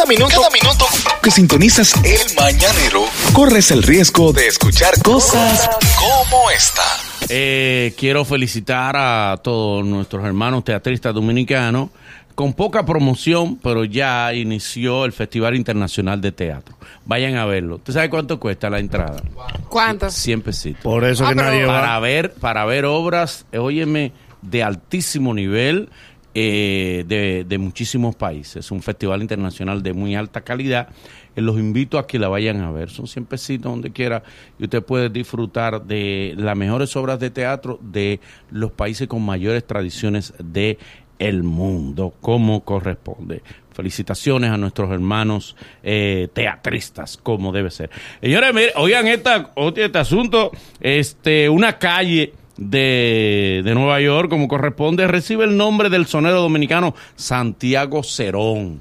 Cada minuto, cada minuto que sintonizas el mañanero, corres el riesgo de escuchar cosas como esta. Eh, quiero felicitar a todos nuestros hermanos teatristas dominicanos. Con poca promoción, pero ya inició el Festival Internacional de Teatro. Vayan a verlo. ¿Usted sabe cuánto cuesta la entrada? ¿Cuánto? 100 pesitos. Por eso Ah, que nadie va. Para ver, para ver obras, eh, óyeme, de altísimo nivel eh, de, de muchísimos países. Es un festival internacional de muy alta calidad. Eh, los invito a que la vayan a ver. Son 100 pesitos donde quiera y usted puede disfrutar de las mejores obras de teatro de los países con mayores tradiciones de el mundo, como corresponde. Felicitaciones a nuestros hermanos eh, teatristas, como debe ser. Señores, mire, oigan esta, este asunto, este, una calle de, de Nueva York, como corresponde, recibe el nombre del sonero dominicano Santiago Cerón.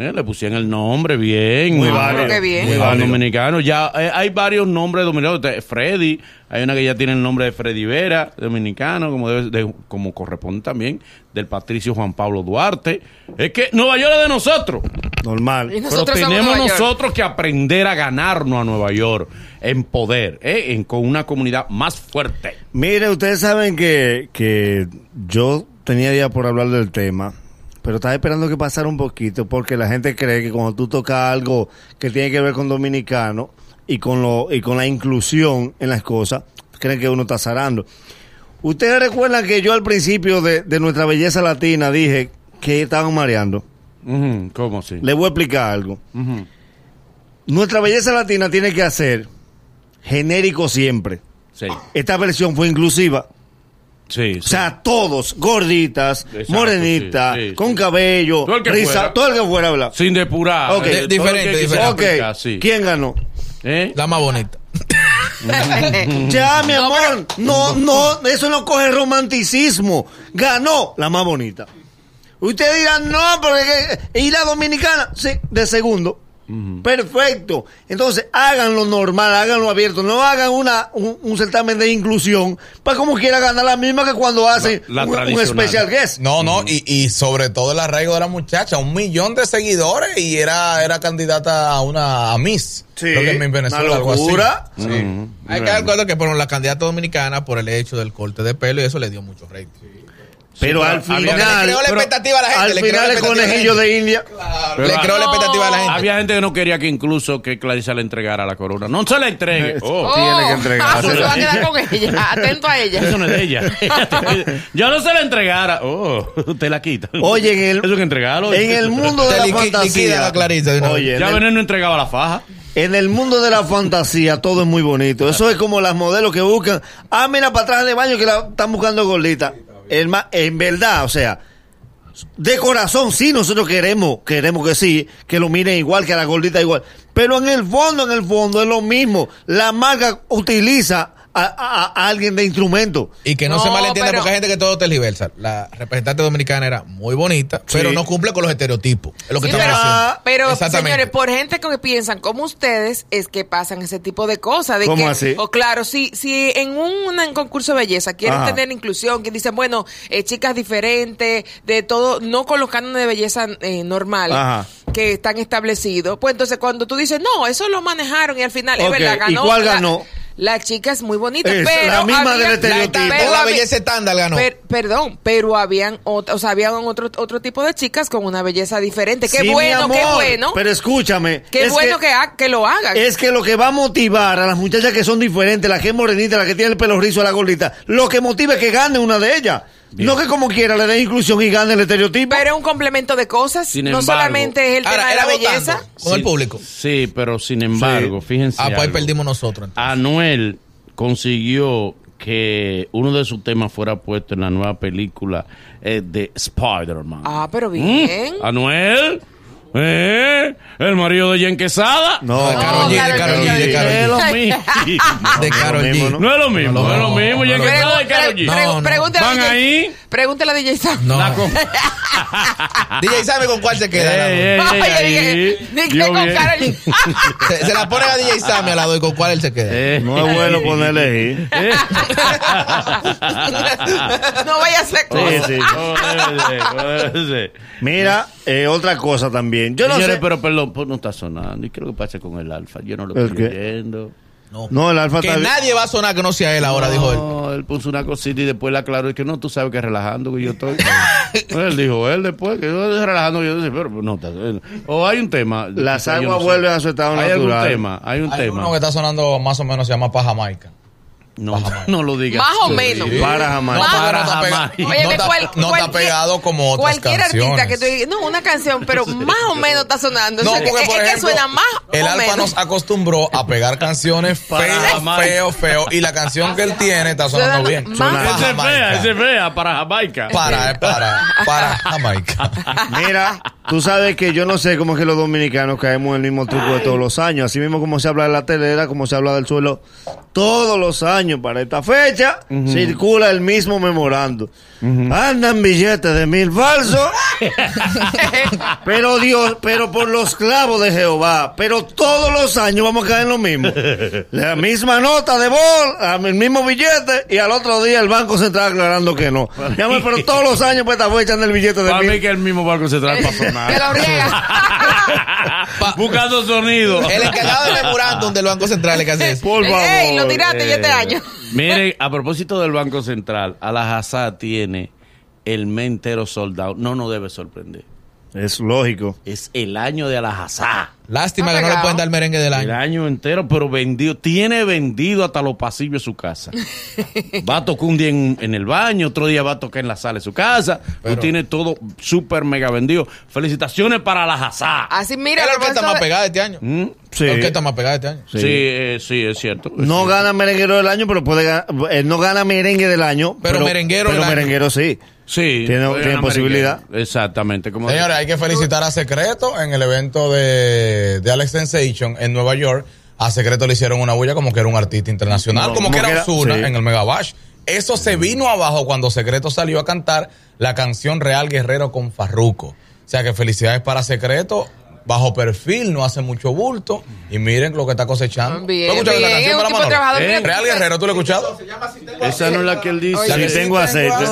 Eh, le pusieron el nombre bien. Muy válido. bien. muy válido. dominicano. Ya eh, hay varios nombres dominicanos. Freddy, hay una que ya tiene el nombre de Freddy Vera, dominicano, como debe, de- como corresponde también, del Patricio Juan Pablo Duarte. Es que Nueva York es de nosotros. Normal. Pero tenemos nosotros que aprender a ganarnos a Nueva York en poder, ¿eh? en, con una comunidad más fuerte. Mire, ustedes saben que, que yo tenía día por hablar del tema, pero estaba esperando que pasara un poquito porque la gente cree que cuando tú tocas algo que tiene que ver con dominicano y con lo y con la inclusión en las cosas, creen que uno está zarando. Ustedes recuerdan que yo al principio de, de nuestra belleza latina dije que estaban mareando. ¿Cómo así? Les voy a explicar algo. Nuestra belleza latina tiene que hacer genérico siempre. Sí, Esta versión fue inclusiva. Sí, sí. O sea, todos, gorditas, Exacto, morenitas, sí, sí, con sí. cabello, Todo el que risa, fuera. todo el que fuera, ¿verdad? Sin depurar. Ok. eh, De- diferente, aplicar, sí. ¿quién ganó? ¿Eh? La más bonita. Ya, mi amor, no, no, eso no coge romanticismo. Ganó la más bonita. Ustedes dirán, no, porque y la dominicana, sí, de segundo. Perfecto. Entonces, háganlo normal, háganlo abierto. No hagan una, un, un certamen de inclusión para como quiera ganar la misma que cuando hacen la un, un tradicional. special guest. No, no, y, y sobre todo el arraigo de la muchacha, un millón de seguidores y era, era candidata a una a Miss. Sí, Creo que en Venezuela, una algo así. locura. Sí. Ujú. Hay que dar cuenta que por la candidata dominicana, por el hecho del corte de pelo, y eso le dio mucho rating. Pero al final, le creó la expectativa a la gente, al le creó final el conejillo de India. Le creó la expectativa a la gente. Había gente que no quería que incluso que Clarissa le entregara la corona. No se la entregue. Oh. Tiene que entregársela. Ah, se va a quedar con ella. Atento a ella. Eso no es de ella. Yo no se la entregara. Oh, usted la quita. Oye, en el- Eso que entregarlo. En el mundo de Te la fantasía. Oye, Ya Veneno entregaba la faja. en el mundo de la fantasía todo es muy bonito. Eso es como las modelos que buscan. Ah, mira, para atrás de baño que la están buscando gordita. En verdad, o sea, de corazón sí nosotros queremos, queremos que sí, que lo miren igual, que a la gordita igual. Pero en el fondo, en el fondo es lo mismo. La marca utiliza a, a- a alguien de instrumento. Y que no, No, se malentienda pero- porque hay gente que todo tergiversa. La representante dominicana era muy bonita, pero no cumple con los estereotipos. Es lo que Sí, estamos pero, diciendo. pero, Exactamente. señores, por gente que piensan como ustedes, es que pasan ese tipo de cosas. De ¿Cómo que, así? O claro, si, si en un, en concurso de belleza quieren Ajá. tener inclusión, que dicen, bueno, eh, chicas diferentes, de todo, no con los cánones de belleza eh, normal Ajá. que están establecidos, pues entonces cuando tú dices, no, eso lo manejaron y al final, es verdad, ¿y ganó. cuál la- ganó? La, chica es muy bonita, Es pero. la misma del había- estereotipo. La, pero la belleza estándar ganó. Per- perdón, pero habían ot- o sea, habían otro otro tipo de chicas con una belleza diferente. Qué Sí, mi bueno, qué bueno. Pero escúchame. qué es bueno que, ha- que lo hagan. Es que lo que va a motivar a las muchachas que son diferentes, la que es morenita, la que tiene el pelo rizo, la gordita, lo que motiva es que gane una de ellas. No que como quiera le den inclusión y gane el estereotipo. pero es un complemento de cosas, Sin no embargo- solamente es el tema Ahora, de la belleza. votando con el público. Sí, pero sin embargo, fíjense. Ah, pues ahí perdimos nosotros. entonces. Anuel consiguió que uno de sus temas fuera puesto en la nueva película eh, de Spider-Man. Ah, pero bien. ¿Mm? Anuel, ¿eh? El marido de Jen Quesada. no, de Karol G, de Karol G, de Karol Es G. lo mismo. De Karol lo mismo, G. ¿no? Es lo mismo, no, es lo mismo. Jen Quesada de Karol G. Pregúntale ¿Van DJ ahí? Pregúntale a DJ Sam. No. DJ sabe con cuál se queda. Ey, ey, Oye, dije, con bien. Karol G. Se, se la pone a DJ Sammy al lado y con cuál él se queda. Eh, No es bueno ponerle ahí. no vaya a ser. Mira, eh, otra cosa también. También. Yo no Señores, sé. pero perdón, pues no está sonando. ¿Y qué es lo que pasa con el alfa? Yo no lo ¿El estoy qué? oyendo. No, el alfa Que está bien. nadie va a sonar que no sea él ahora, dijo él. No, él puso una cosita y después la aclaró. Y que no, tú sabes que relajando que yo estoy. él dijo, él después, que yo estoy relajando. Yo dije, pero no, está- o hay un tema. Las no aguas sé. vuelven a su estado Hay natural. algún tema, hay un Hay tema. uno que está sonando más o menos, se llama Paja Jamaica. No, no lo digas. Más o Sí. menos. Para jamás. No, pero no está Jamás. pegado, Oye, no que está- cual- no está cualquier- pegado como otras Cualquier canciones. artista que tú digas, no, una canción, pero más o menos está sonando. No, O sea, que- porque es, por es que ejemplo, suena más el o Alfa menos. nos acostumbró a pegar canciones Para feo, feo, feo. Y la canción que él tiene está sonando Suena bien. más- es fea, es fea para Jamaica. Para, para, para Jamaica. Mira, tú sabes que yo no sé cómo es que los dominicanos caemos en el mismo truco de todos los años. Así mismo como se habla de la telera, como se habla del suelo, todos los años para esta fecha circula el mismo memorando. Andan billetes de mil falsos, pero Dios, pero por los clavos de Jehová, pero todos los años vamos a caer en lo mismo. La misma nota de bol, el mismo billete y al otro día el Banco Central aclarando que no. Pero todos los años pues esta fecha anda el billete de Para mil mí que el mismo banco central para sonar. Que lo riega. Buscando sonido. El encargado de memorándum del Banco Central es que hace eso. Por favor. Ey, lo tiraste yo este Eh, año. Mire, a propósito del Banco Central, Alajazá tiene el mes entero soldado. No nos debe sorprender. Es lógico. Es el año de Alajazá. Lástima que no le pueden dar merengue del El año. año entero, pero vendido. Tiene vendido hasta los pasillos de su casa. Va a tocar un día en, en el baño, otro día va a tocar en la sala de su casa. Pero tiene todo súper mega vendido. Felicitaciones para Alajazá. Así, mira, Era a el que está propósito más de- pegada este año. ¿Mm? Sí. El que está más pegada este año. Sí, eh, sí, es cierto. es No cierto. gana merenguero del año, pero puede ganar. Él no gana merengue del año. Pero merenguero Pero del año. merenguero sí. Sí. Tiene- posibilidad. Exactamente. Como Señores, hay que felicitar a Secreto en el evento de, de Alex Sensation en Nueva York. A Secreto le hicieron una bulla como que era un artista internacional, No, como como que que era era- Ozuna sí. en el Megabash. Eso se vino abajo cuando Secreto salió a cantar la canción Real Guerrero con Farruco. O sea que felicidades para Secreto. Bajo perfil, no hace mucho bulto. Y miren lo que está cosechando. Bien, ¿Tú bien, un canción, tipo Manolo? Eh, Real Guerrero, ¿tú lo has escuchado? Esa no es la que él dice. Oye, Si tengo aceite.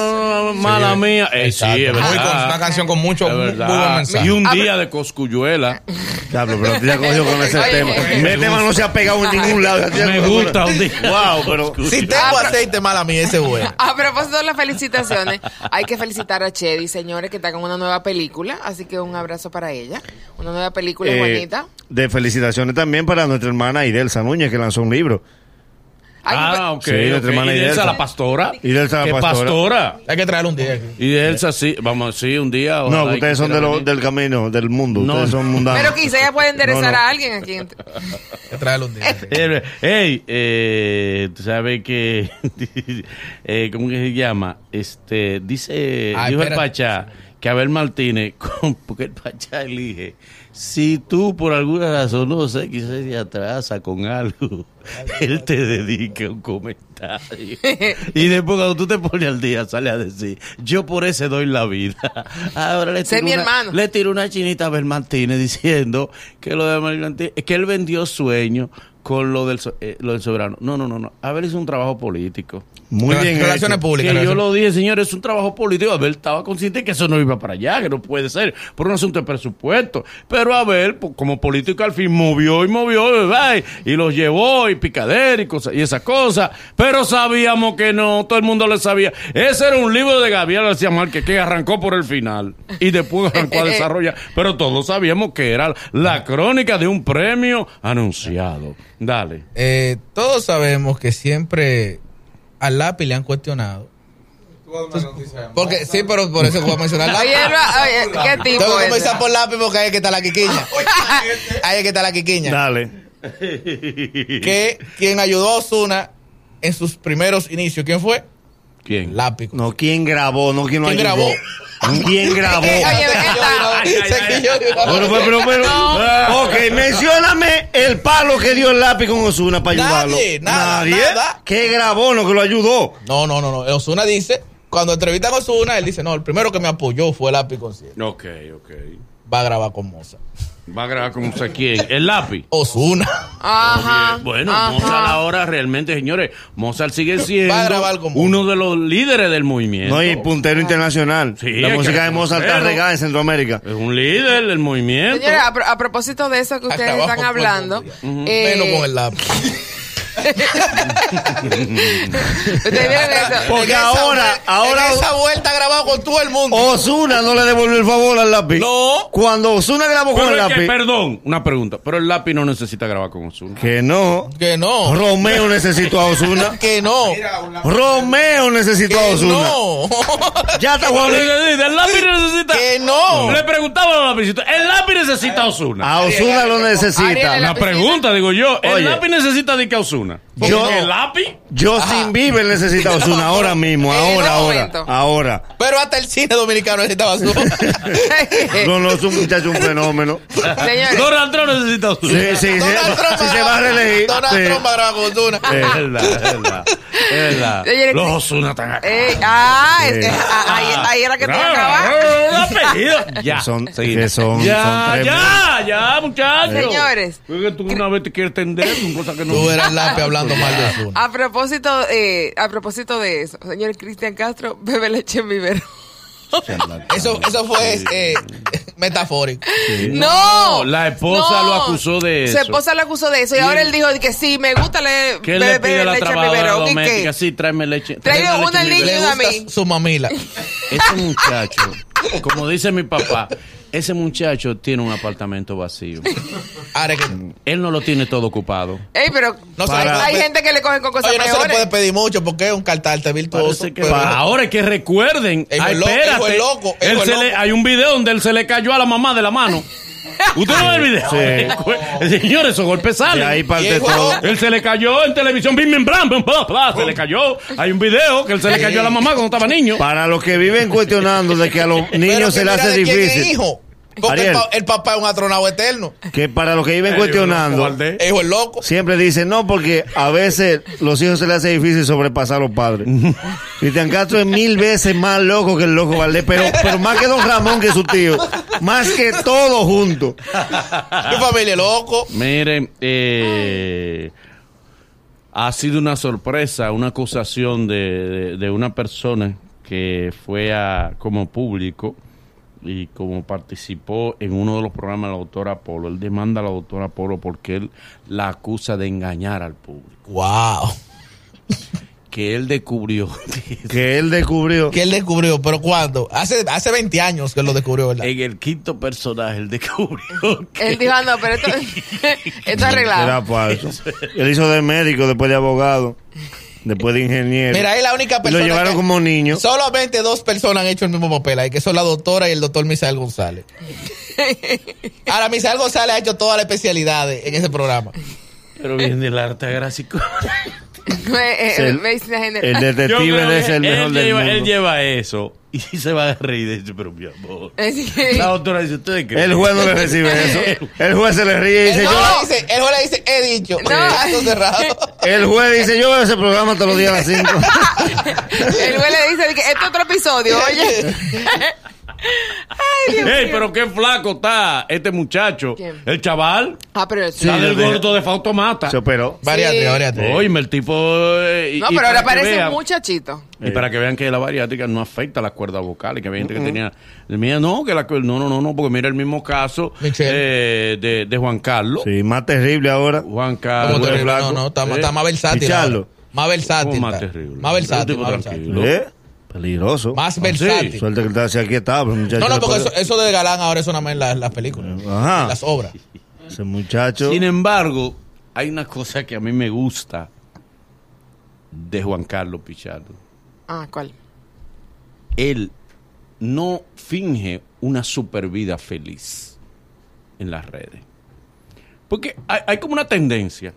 Mala mía. Eh, sí, es Muy verdad. con- una canción con mucho- muy mensaje. Y un Ah, día de Coscuyuela. Diablo, pero ya cogió con ese Oye, tema. Mi tema no se ha pegado en ningún lado. Me gusta un día. Wow, pero. Si tengo aceite, mala mía, ese es bueno. A propósito de las felicitaciones, hay que felicitar a Chedi, señores, que está con una nueva película, así que un abrazo para ella. Una nueva película eh, bonita. de felicitaciones también para nuestra hermana Idelsa Núñez, que lanzó un libro. Ay, Ah, ok. Sí, nuestra ok. hermana Idelsa. la pastora. Idelsa la ¿Qué pastora. pastora? Hay que traerle un día aquí. Y de Elsa sí, vamos, sí, un día. No, que ustedes son de lo- del camino, del mundo. No. Ustedes son mundanos. Pero quizá ella puede enderezar No, no. a alguien aquí. Hay que traerle un día. Eh, Ey, eh, tú sabes que, eh, ¿cómo que se llama? Este, dice, Ah, dijo el. Pachá que Abel Martínez, con- porque el Pachá elige, si tú por alguna razón, no sé, quizás se atrasa con algo, él te dedica un comentario. y después cuando tú te pones al día, sale a decir, yo por ese doy la vida. Ahora le tiro mi una- hermano. le tiró una chinita a Abel Martínez diciendo que lo de Abel Martínez, que él vendió sueño con lo del, so- eh, lo del soberano. No, no, no, no. Abel hizo un trabajo político. Muy bien. Relaciones hecho. públicas. Que yo lo dije, señores, es un trabajo político. Abel estaba consciente que eso no iba para allá, que no puede ser, por un asunto de presupuesto. Pero Abel, como político, al fin movió y movió, ¿verdad? y los llevó, y picadera y cosas, y esas cosas. Pero sabíamos que no, todo el mundo le sabía. Ese era un libro de Gabriel García Márquez que arrancó por el final y después arrancó a desarrollar. Pero todos sabíamos que era la crónica de un premio anunciado. Dale. Eh, todos sabemos que siempre al lápiz le han cuestionado. Porque sí, pero por eso voy a mencionar lápiz. Oye, ¿qué tipo Tengo que comenzar por lápiz porque ahí es que está la quiquiña. Ahí es que está la quiquiña. Dale. Que quien ayudó a Osuna en sus primeros inicios, ¿quién fue? ¿Quién? Lápiz. No, ¿quién grabó? No, ¿quién lo ¿Quién ayudó? grabó? ¿Quién grabó? Oye, Bueno, pues, pero, pero, No. ok, mencióname el palo que dio el lápiz con Osuna para ayudarlo. Nadie, nada, Nadie. nada. ¿Qué grabó? No, que lo ayudó. No, no, no, no. Osuna dice, cuando entrevistan a Osuna, él dice, no, el primero que me apoyó fue Lápiz Concierto. Ok, ok. Va a grabar con Moza. Va a grabar con sé quién. El lápiz. Osuna. Ajá. Bueno, ajá. Mozart ahora realmente, señores, Mozart sigue siendo uno de los líderes del movimiento. No, y puntero internacional. Sí, la música de Mozart está regada en Centroamérica. Es un líder del movimiento. Señores, a, pro- a propósito de eso que ustedes están hablando, eh, Menos con el lápiz. Porque En esa ahora- ahora- En esa vuelta grabado con todo el mundo. Osuna no le devolvió el favor al lápiz. No. Cuando Osuna grabó con el que, lápiz. perdón, una pregunta. Pero el lápiz no necesita grabar con Ozuna. Que no. Que no. Romeo necesitó a Osuna. Que no. Romeo necesitó a Osuna. no. Ya está Juan. El lápiz necesita. Que no. Le preguntaba a los lapicitos. El lápiz necesita a Ozuna. A Osuna lo necesita. Una pregunta, digo yo. El Oye. lápiz necesita de que a Ozuna. Yo- el lápiz. Yo sin Bieber necesita Osuna ahora mismo. Ahora, ahora. Ahora. Pero hasta el cine dominicano necesitaba su. No, no, es un muchacho, un fenómeno. Señores, Donald Trump necesita a Ozuna. Sí, sí, sí. Donald Trump Si se va a reelegir. Donald sí. Trump va a grabar con Osuna. Es verdad, es verdad. Es verdad. Señores, Los Ozuna están acá. eh, ah, es que, ah, ahí, ahí era que te iba a acabar. Ah, apellido. Ya. Son- que son- ya, son ya, ya, muchachos. Señores. Porque tú una vez te quieres tender, son cosas que no. Tú eras lápiz hablando mal de Osuna. A propósito, eh, a propósito de eso, señor Cristian Castro, bebe leche en vivero. Eso, eso fue eh, metafórico. No, la esposa lo acusó de Su eso. esposa lo acusó de eso y ahora él dijo que sí, me gusta le, ¿Qué le beber pide a la leche. ¿Y doméstica? qué? Sí, tráeme leche. Traiga tráeme una leche niña a mí. su mamila. Ese muchacho, como dice mi papá, ese muchacho tiene un apartamento vacío. Ahora que. Él no lo tiene todo ocupado. Ey, pero No hay, gente que le cogen con cosas Oye, no se le puede pedir mucho porque es un cartarte virtuoso. Que pero- ahora es que recuerden. Él ay, loco, espérate. fue loco, él se loco. le- hay un video donde él se le cayó a la mamá de la mano. ¿Usted no ve el video? Sí. Señores, esos golpes salen. ahí parte todo. Él se le cayó en televisión, bim, bim, blam, bim, bla, bla, se le cayó. Hay un video que él se le cayó a la mamá cuando estaba niño. Para los que viven cuestionando de que a los niños se le hace de quién es difícil. hijo. Porque el, pa- el papá es un astronauta eterno. Que para los que viven Eh, cuestionando. Hijo el loco. Siempre dicen no, porque a veces los hijos se les hace difícil sobrepasar a los padres. Cristian Castro es mil veces más loco que el loco Valdés, pero, pero más que Don Ramón que su tío. Más que todo junto. Tu familia loco. Miren, eh, ha sido una sorpresa, una acusación de, de- de una persona que fue a, como público y como participó en uno de los programas de la doctora Polo. Él demanda a la doctora Polo porque él la acusa de engañar al público. Wow. Que él descubrió Que él descubrió. Que él descubrió, pero ¿cuándo? Hace, hace 20 años que él lo descubrió, ¿verdad? en el quinto personaje, él descubrió que Él dijo, ah, no, pero esto, esto es arreglado. Era falso. Él hizo de médico, después de abogado, después de ingeniero. Mira, es la única persona. lo llevaron que- como niño. Solamente dos personas han hecho el mismo papel ahí, que son la doctora y el doctor Misael González. Ahora, Misael González ha hecho todas las especialidades en ese programa. pero viene del arte gráfico. Eh, eh, El-. El detective es el él mejor del lleva, mundo. Él lleva eso y se va a reír de eso, pero mi amor. La doctora dice, ¿ustedes creen? El juez no le recibe eso. El juez se le ríe y dice, juez yo, dice, el juez le dice, he dicho, No. caso cerrado. el juez dice, yo veo ese programa todos los días a las 5. el güey le dice este es otro episodio, oye. Ay, Dios Ey, mío. pero qué flaco está este muchacho. ¿Quién? El chaval. Ah, pero Sí, está del gordo de Fautomata. Se operó. Variate, Sí. variate. Óyeme, el tipo. eh, y- No, y pero para ahora que parece vean- un muchachito. Y para que vean que la bariátrica no afecta las cuerdas vocales, que había gente que tenía. Mira, no, que la cuer- No, no, no, no, porque mira el mismo caso Michelle. eh, de, de Juan Carlos. Sí, más terrible ahora. Juan ¿Cómo Carlos. terrible? flaco. No, no, está, ¿Eh? está más versátil. Ahora. Más versátil. ¿Cómo más está. terrible? Más versátil. Un tipo Más versátil. tranquilo. ¿Eh? Peligroso. Más Ah, versátil. sí. Suerte que está así aquí está, muchacho No, no, porque puede- eso, eso de galán ahora es nada más en la- en las películas. Ajá. en las obras. Ese muchacho. Sin embargo, hay una cosa que a mí me gusta de Juan Carlos Pichardo. Ah, ¿cuál? Él no finge una super vida feliz en las redes. Porque hay, hay como una tendencia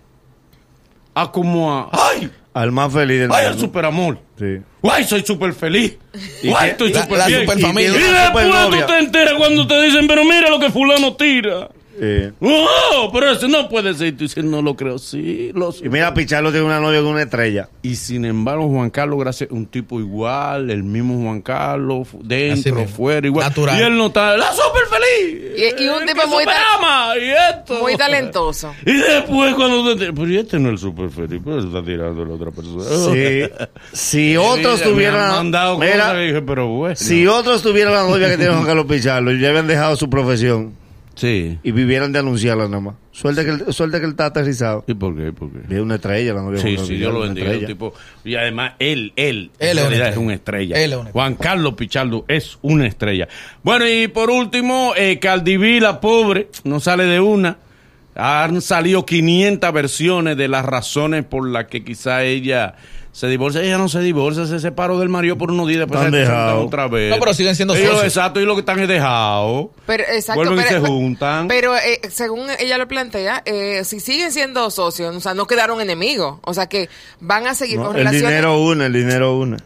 a como a, ¡ay! Al más feliz del ¡Ay, al mundo. superamor! Sí. ¡Ay, soy súper feliz! ¿Y ¡Ay, estoy La- súper la bien! superfamilia. Y Y después tú te enteras cuando te dicen, pero mira lo que fulano tira. Eh, ¡Oh! Pero eso no puede ser. Y tú dices, no lo creo. Sí, lo y mira, Pichardo tiene una novia con una estrella. Y sin embargo, Juan Carlos, gracias, un tipo igual, el mismo Juan Carlos, dentro, fuera, igual. Natural. Y él no está, la súper feliz. Y- y un El tipo muy y esto. Muy talentoso. Y después cuando te... Pero este no es el súper feliz, pero está tirando a la otra persona. Sí. Si otros tuvieran. mandado Mira, cosas dije, pero bueno. si otros tuvieran la novia que tiene Juan Carlos Pichardo y ya habían dejado su profesión Sí. y vivieran de anunciarla nada más. Suerte que, él- suerte que él está aterrizado. ¿Y por qué? ¿Por qué? Es una estrella la novia Sí, sí, Dios lo bendiga. un estrella. tipo, y además, él, él, Él en es una realidad es estrella. una estrella. Él es una Juan Carlos Pichardo es una estrella. Bueno, y por último, eh, la pobre, no sale de una. Han salido 500 versiones de las razones por las que quizá ella se divorcia. Ella no se divorcia, se separó del marido por unos días. Después Están se juntan dejados. otra vez. No, pero siguen siendo Ellos, socios. Exacto, y lo que están es dejados. Pero, exacto, Vuelven y pero, se juntan. Pero eh, según ella lo plantea, eh, si siguen siendo socios, o sea, no quedaron enemigos. O sea, que van a seguir No, con el relaciones. dinero une, el dinero une.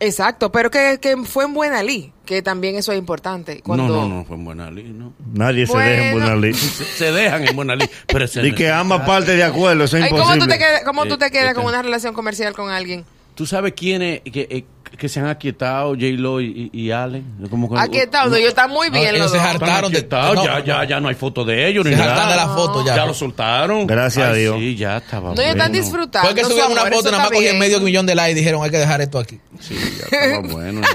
Exacto, pero que, que fue en buena ley, que también eso es importante. Cuando... No, no, no, fue en buena ley, ¿no? Nadie se deja en Bueno. buena ley. Se, se dejan en buena ley. Pero Y que ambas partes de acuerdo, eso es Ay, ¿Cómo imposible. tú te quedas, cómo tú te Eh, quedas este- con una relación comercial con alguien? ¿Tú sabes quiénes que, eh, que se han aquietado, J-Lo y, y, Allen? Como que- Aquí está, ellos están muy No, bien ellos los se hartaron de- no, ya, no. ya, ya no hay foto de ellos ni Se nada. hartan de la foto ya. Ya lo soltaron. Gracias a Ay, Dios. Sí, ya estaba No, ellos están bueno. disfrutando. Fue que su subieron una amor, foto eso y nada más cogían medio millón de likes y dijeron hay que dejar esto aquí. Sí, ya estaba bueno. ¿no?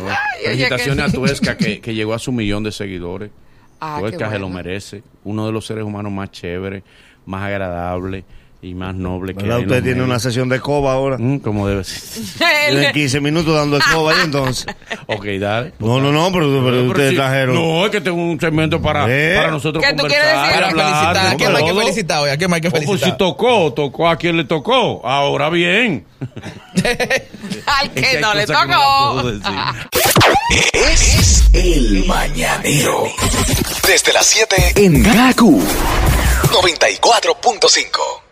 Felicitaciones que- a Tuesca que, que llegó a su millón de seguidores. Ah, Tuesca qué se lo bueno. merece. Uno de los seres humanos más chéveres, más agradables y más nobles que Usted tiene una sesión de coba ahora. Mm, como debe ser. Tiene 15 minutos dando de coba ahí entonces. ok, dale. No, no, no, pero, pero Pero ustedes sí, trajeron. No, es que tengo un segmento para, Eh. para nosotros ¿Qué tú quieres decir? Hablar, felicitar. ¿A quién más hay que felicitar hoy? ¿A quién más hay que Oh, pues si felicitar? tocó, tocó a quien le tocó. Ahora bien. Al Es que no le no tocó. Es el mañanero. Desde las 7 en Gaku 94.5.